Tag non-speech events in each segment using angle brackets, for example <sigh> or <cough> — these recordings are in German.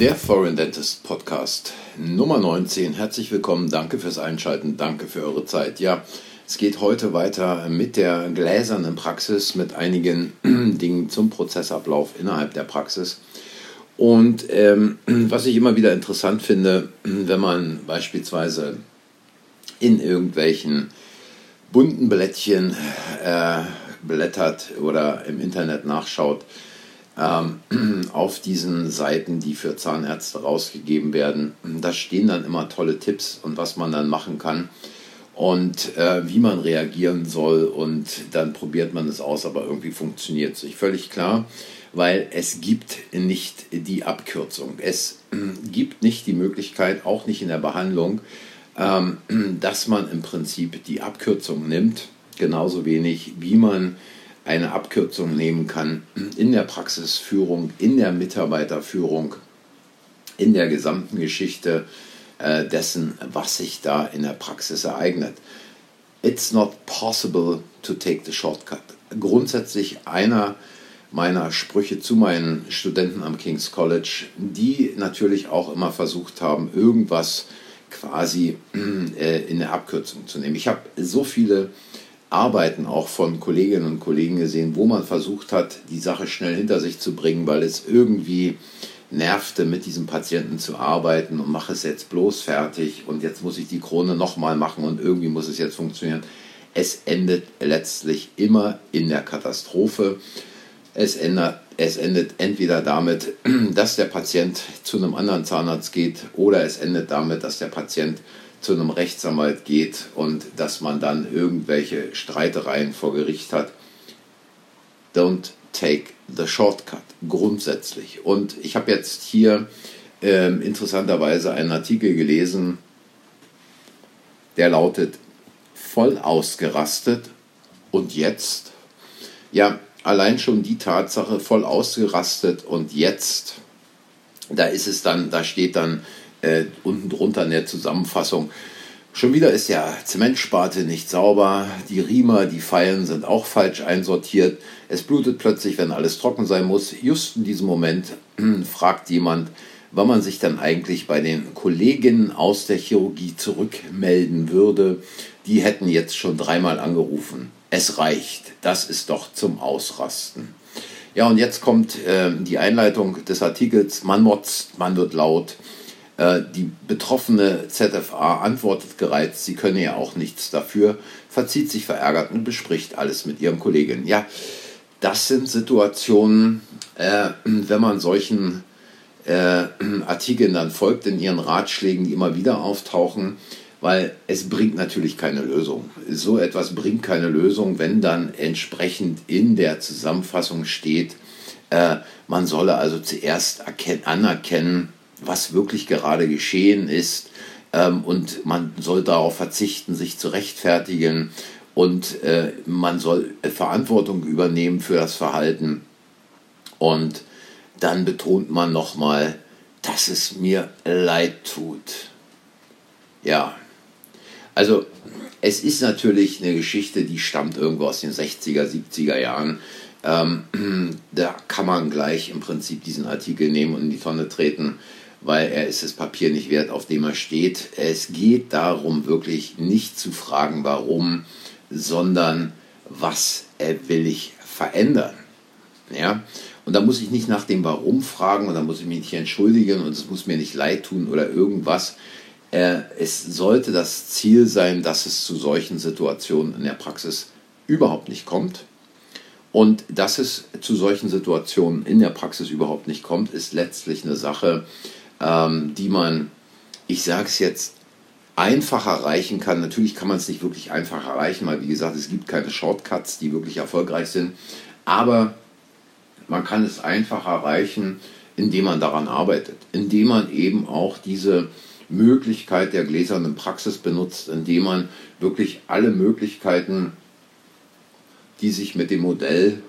Der Foreign Dentist Podcast Nummer 19. Herzlich willkommen, danke fürs Einschalten, danke für eure Zeit. Ja, es geht heute weiter mit der gläsernen Praxis, mit einigen <clears throat> Dingen zum Prozessablauf innerhalb der Praxis. Und ähm, <clears throat> was ich immer wieder interessant finde, <clears throat> wenn man beispielsweise in irgendwelchen bunten Blättchen äh, blättert oder im Internet nachschaut, ähm, <clears throat> auf diesen Seiten, die für Zahnärzte rausgegeben werden. Da stehen dann immer tolle Tipps und was man dann machen kann und äh, wie man reagieren soll und dann probiert man es aus, aber irgendwie funktioniert es nicht. Völlig klar, weil es gibt nicht die Abkürzung. Es äh, gibt nicht die Möglichkeit, auch nicht in der Behandlung, ähm, <clears throat> dass man im Prinzip die Abkürzung nimmt, genauso wenig wie man eine Abkürzung nehmen kann in der Praxisführung, in der Mitarbeiterführung, in der gesamten Geschichte äh, dessen, was sich da in der Praxis ereignet. It's not possible to take the shortcut. Grundsätzlich einer meiner Sprüche zu meinen Studenten am King's College, die natürlich auch immer versucht haben, irgendwas quasi äh, in der Abkürzung zu nehmen. Ich habe so viele Arbeiten auch von Kolleginnen und Kollegen gesehen, wo man versucht hat, die Sache schnell hinter sich zu bringen, weil es irgendwie nervte, mit diesem Patienten zu arbeiten und mache es jetzt bloß fertig und jetzt muss ich die Krone nochmal machen und irgendwie muss es jetzt funktionieren. Es endet letztlich immer in der Katastrophe. Es endet, es endet entweder damit, <clears throat> dass der Patient zu einem anderen Zahnarzt geht oder es endet damit, dass der Patient zu einem Rechtsanwalt geht und dass man dann irgendwelche Streitereien vor Gericht hat. Don't take the shortcut, grundsätzlich. Und ich habe jetzt hier äh, interessanterweise einen Artikel gelesen, der lautet, voll ausgerastet und jetzt? Ja, allein schon die Tatsache, voll ausgerastet und jetzt, da ist es dann, da steht dann, äh, unten drunter in der Zusammenfassung. Schon wieder ist der Zementsparte nicht sauber, die Riemer, die Pfeilen sind auch falsch einsortiert. Es blutet plötzlich, wenn alles trocken sein muss. Just in diesem Moment fragt jemand, wann man sich dann eigentlich bei den Kolleginnen aus der Chirurgie zurückmelden würde. Die hätten jetzt schon dreimal angerufen. Es reicht. Das ist doch zum Ausrasten. Ja, und jetzt kommt äh, die Einleitung des Artikels. Man motzt, man wird laut. Äh, die betroffene ZFA antwortet gereizt, sie könne ja auch nichts dafür, verzieht sich verärgert und bespricht alles mit ihren Kolleginnen. Ja, das sind Situationen, äh, wenn man solchen äh, Artikeln dann folgt, in ihren Ratschlägen, die immer wieder auftauchen, weil es bringt natürlich keine Lösung. So etwas bringt keine Lösung, wenn dann entsprechend in der Zusammenfassung steht, äh, man solle also zuerst anerkennen, was wirklich gerade geschehen ist. Ähm, und man soll darauf verzichten, sich zu rechtfertigen. Und äh, man soll Verantwortung übernehmen für das Verhalten. Und dann betont man nochmal, dass es mir leid tut. Ja, also es ist natürlich eine Geschichte, die stammt irgendwo aus den 60er, 70er Jahren. Ähm, <clears throat> da kann man gleich im Prinzip diesen Artikel nehmen und in die Tonne treten weil er ist das Papier nicht wert, auf dem er steht. Es geht darum, wirklich nicht zu fragen, warum, sondern was will ich verändern. Ja? Und da muss ich nicht nach dem Warum fragen und da muss ich mich nicht entschuldigen und es muss mir nicht leid tun oder irgendwas. Es sollte das Ziel sein, dass es zu solchen Situationen in der Praxis überhaupt nicht kommt. Und dass es zu solchen Situationen in der Praxis überhaupt nicht kommt, ist letztlich eine Sache, ähm, die man, ich sage es jetzt, einfach erreichen kann. Natürlich kann man es nicht wirklich einfach erreichen, weil wie gesagt, es gibt keine Shortcuts, die wirklich erfolgreich sind. Aber man kann es einfach erreichen, indem man daran arbeitet, indem man eben auch diese Möglichkeit der gläsernen Praxis benutzt, indem man wirklich alle Möglichkeiten, die sich mit dem Modell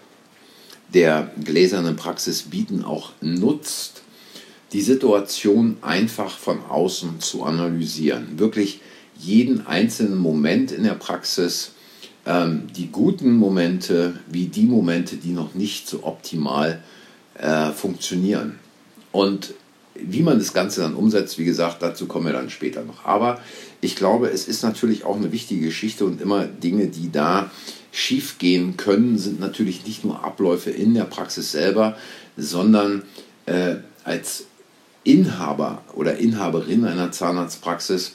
der gläsernen Praxis bieten, auch nutzt die Situation einfach von außen zu analysieren. Wirklich jeden einzelnen Moment in der Praxis, ähm, die guten Momente wie die Momente, die noch nicht so optimal äh, funktionieren. Und wie man das Ganze dann umsetzt, wie gesagt, dazu kommen wir dann später noch. Aber ich glaube, es ist natürlich auch eine wichtige Geschichte und immer Dinge, die da schief gehen können, sind natürlich nicht nur Abläufe in der Praxis selber, sondern äh, als Inhaber oder Inhaberin einer Zahnarztpraxis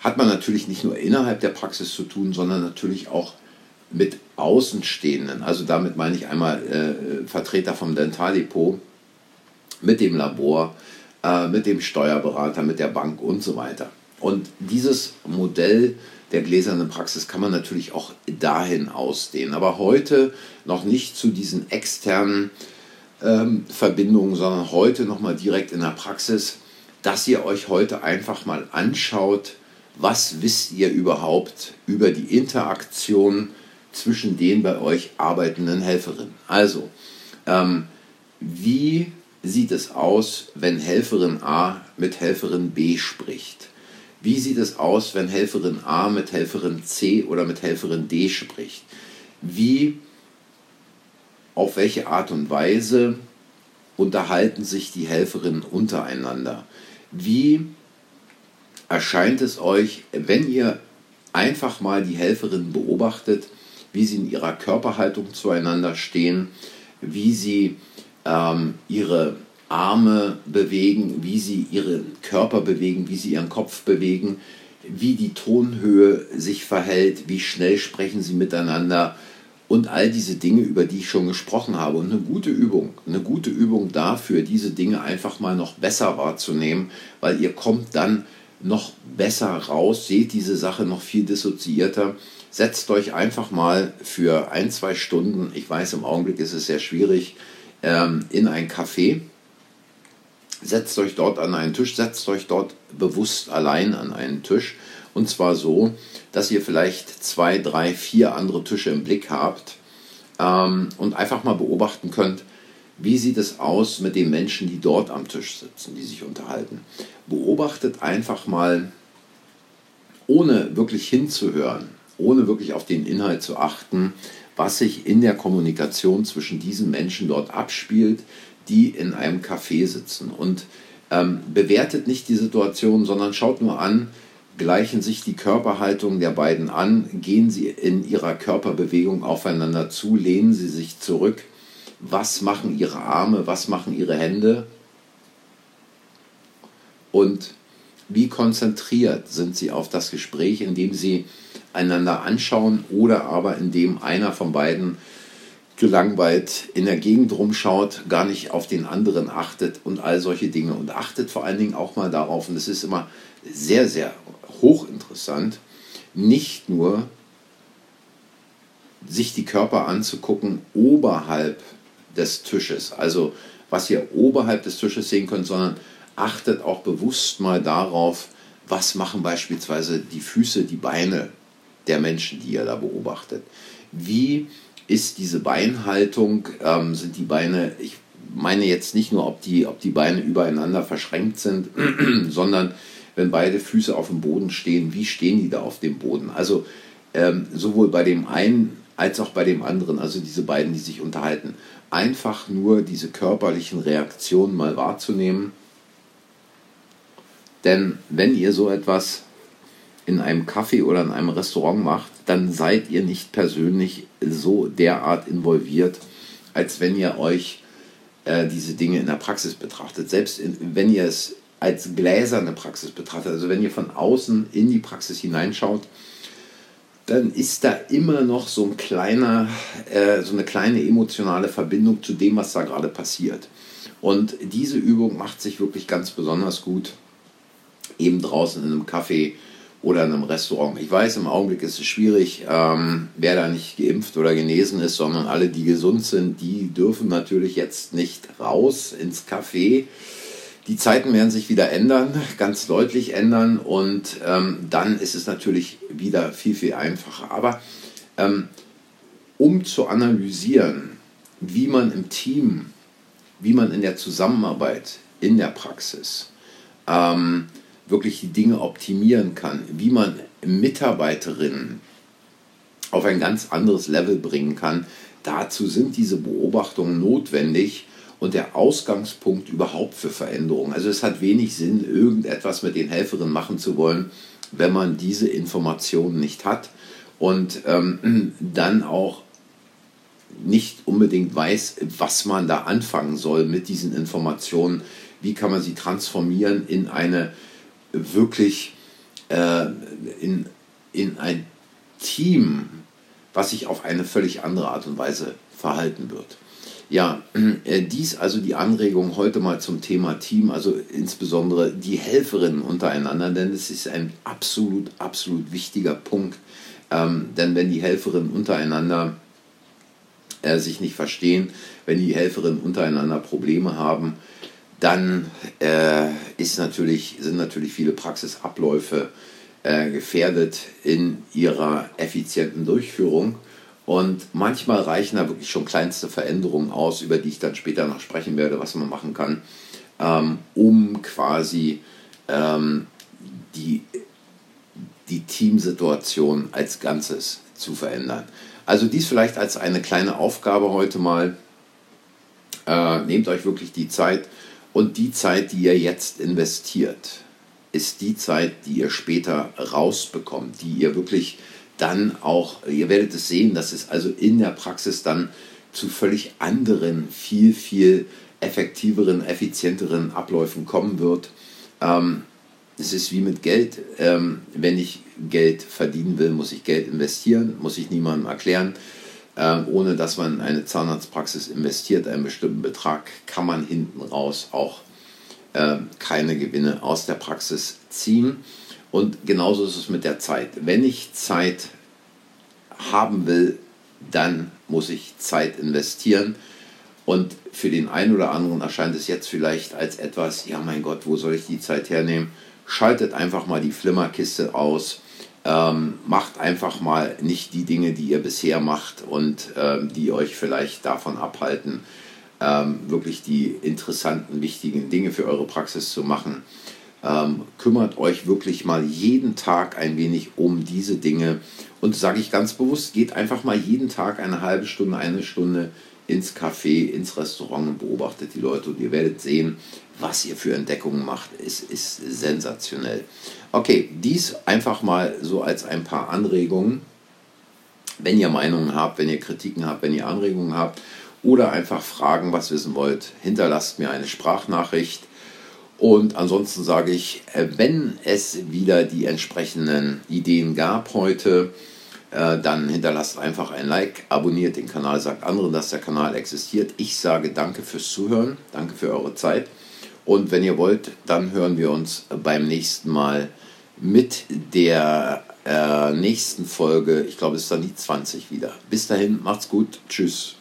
hat man natürlich nicht nur innerhalb der Praxis zu tun, sondern natürlich auch mit Außenstehenden. Also damit meine ich einmal äh, Vertreter vom Dentaldepot, mit dem Labor, äh, mit dem Steuerberater, mit der Bank und so weiter. Und dieses Modell der gläsernen Praxis kann man natürlich auch dahin ausdehnen. Aber heute noch nicht zu diesen externen ähm, Verbindungen, sondern heute nochmal direkt in der Praxis, dass ihr euch heute einfach mal anschaut, was wisst ihr überhaupt über die Interaktion zwischen den bei euch arbeitenden Helferinnen. Also, ähm, wie sieht es aus, wenn Helferin A mit Helferin B spricht? Wie sieht es aus, wenn Helferin A mit Helferin C oder mit Helferin D spricht? Wie, auf welche Art und Weise unterhalten sich die Helferinnen untereinander? Wie erscheint es euch, wenn ihr einfach mal die Helferinnen beobachtet, wie sie in ihrer Körperhaltung zueinander stehen, wie sie ähm, ihre Arme bewegen, wie sie ihren Körper bewegen, wie sie ihren Kopf bewegen, wie die Tonhöhe sich verhält, wie schnell sprechen sie miteinander und all diese Dinge, über die ich schon gesprochen habe. Und eine gute Übung, eine gute Übung dafür, diese Dinge einfach mal noch besser wahrzunehmen, weil ihr kommt dann noch besser raus, seht diese Sache noch viel dissoziierter. Setzt euch einfach mal für ein, zwei Stunden, ich weiß, im Augenblick ist es sehr schwierig, ähm, in ein Café setzt euch dort an einen Tisch, setzt euch dort bewusst allein an einen Tisch. Und zwar so, dass ihr vielleicht zwei, drei, vier andere Tische im Blick habt ähm, und einfach mal beobachten könnt, wie sieht es aus mit den Menschen, die dort am Tisch sitzen, die sich unterhalten. Beobachtet einfach mal, ohne wirklich hinzuhören, ohne wirklich auf den Inhalt zu achten, was sich in der Kommunikation zwischen diesen Menschen dort abspielt, die in einem Café sitzen. Und ähm, bewertet nicht die Situation, sondern schaut nur an, gleichen sich die Körperhaltung der beiden an, gehen sie in ihrer Körperbewegung aufeinander zu, lehnen sie sich zurück, was machen ihre Arme, was machen ihre Hände? Und wie konzentriert sind sie auf das Gespräch, indem sie einander anschauen oder aber indem einer von beiden gelangweilt in der Gegend rumschaut, gar nicht auf den anderen achtet und all solche Dinge. Und achtet vor allen Dingen auch mal darauf, und das ist immer sehr, sehr hochinteressant, nicht nur sich die Körper anzugucken oberhalb des Tisches, also was ihr oberhalb des Tisches sehen könnt, sondern achtet auch bewusst mal darauf, was machen beispielsweise die Füße, die Beine der Menschen, die ihr da beobachtet. Wie ist diese Beinhaltung, ähm, sind die Beine, ich meine jetzt nicht nur, ob die, ob die Beine übereinander verschränkt sind, <clears throat> sondern wenn beide Füße auf dem Boden stehen, wie stehen die da auf dem Boden? Also ähm, sowohl bei dem einen als auch bei dem anderen, also diese beiden, die sich unterhalten, einfach nur diese körperlichen Reaktionen mal wahrzunehmen. Denn wenn ihr so etwas in einem Café oder in einem Restaurant macht, dann seid ihr nicht persönlich so derart involviert, als wenn ihr euch äh, diese Dinge in der Praxis betrachtet. Selbst in, wenn ihr es als gläserne Praxis betrachtet, also wenn ihr von außen in die Praxis hineinschaut, dann ist da immer noch so ein kleiner, äh, so eine kleine emotionale Verbindung zu dem, was da gerade passiert. Und diese Übung macht sich wirklich ganz besonders gut eben draußen in einem Café oder in einem Restaurant. Ich weiß, im Augenblick ist es schwierig, ähm, wer da nicht geimpft oder genesen ist, sondern alle, die gesund sind, die dürfen natürlich jetzt nicht raus ins Café. Die Zeiten werden sich wieder ändern, ganz deutlich ändern und ähm, dann ist es natürlich wieder viel, viel einfacher. Aber ähm, um zu analysieren, wie man im Team, wie man in der Zusammenarbeit, in der Praxis, ähm, wirklich die Dinge optimieren kann, wie man Mitarbeiterinnen auf ein ganz anderes Level bringen kann. Dazu sind diese Beobachtungen notwendig und der Ausgangspunkt überhaupt für Veränderungen. Also es hat wenig Sinn, irgendetwas mit den Helferinnen machen zu wollen, wenn man diese Informationen nicht hat und ähm, <clears throat> dann auch nicht unbedingt weiß, was man da anfangen soll mit diesen Informationen, wie kann man sie transformieren in eine wirklich äh, in, in ein Team, was sich auf eine völlig andere Art und Weise verhalten wird. Ja, äh, dies also die Anregung heute mal zum Thema Team, also insbesondere die Helferinnen untereinander, denn es ist ein absolut, absolut wichtiger Punkt. Ähm, denn wenn die Helferinnen untereinander äh, sich nicht verstehen, wenn die Helferinnen untereinander Probleme haben, dann äh, ist natürlich, sind natürlich viele Praxisabläufe äh, gefährdet in ihrer effizienten Durchführung. Und manchmal reichen da wirklich schon kleinste Veränderungen aus, über die ich dann später noch sprechen werde, was man machen kann, ähm, um quasi ähm, die, die Teamsituation als Ganzes zu verändern. Also dies vielleicht als eine kleine Aufgabe heute mal. Äh, nehmt euch wirklich die Zeit und die Zeit, die ihr jetzt investiert, ist die Zeit, die ihr später rausbekommt, die ihr wirklich dann auch, ihr werdet es sehen, dass es also in der Praxis dann zu völlig anderen, viel, viel effektiveren, effizienteren Abläufen kommen wird. Ähm, es ist wie mit Geld. Ähm, wenn ich Geld verdienen will, muss ich Geld investieren, muss ich niemandem erklären. Ähm, ohne dass man eine Zahnarztpraxis investiert, einen bestimmten Betrag, kann man hinten raus auch äh, keine Gewinne aus der Praxis ziehen. Und genauso ist es mit der Zeit. Wenn ich Zeit haben will, dann muss ich Zeit investieren. Und für den einen oder anderen erscheint es jetzt vielleicht als etwas, ja mein Gott, wo soll ich die Zeit hernehmen? Schaltet einfach mal die Flimmerkiste aus. Ähm, macht einfach mal nicht die Dinge, die ihr bisher macht und ähm, die euch vielleicht davon abhalten, ähm, wirklich die interessanten, wichtigen Dinge für eure Praxis zu machen. Ähm, kümmert euch wirklich mal jeden Tag ein wenig um diese Dinge und sage ich ganz bewusst, geht einfach mal jeden Tag eine halbe Stunde, eine Stunde ins Café, ins Restaurant und beobachtet die Leute und ihr werdet sehen, was ihr für Entdeckungen macht. Es ist sensationell. Okay, dies einfach mal so als ein paar Anregungen. Wenn ihr Meinungen habt, wenn ihr Kritiken habt, wenn ihr Anregungen habt oder einfach Fragen, was wissen wollt, hinterlasst mir eine Sprachnachricht. Und ansonsten sage ich, äh, wenn es wieder die entsprechenden Ideen gab heute, äh, dann hinterlasst einfach ein Like, abonniert den Kanal, sagt anderen, dass der Kanal existiert. Ich sage danke fürs Zuhören, danke für eure Zeit. Und wenn ihr wollt, dann hören wir uns beim nächsten Mal mit der äh, nächsten Folge. Ich glaube, es ist dann die 20 wieder. Bis dahin, macht's gut. Tschüss.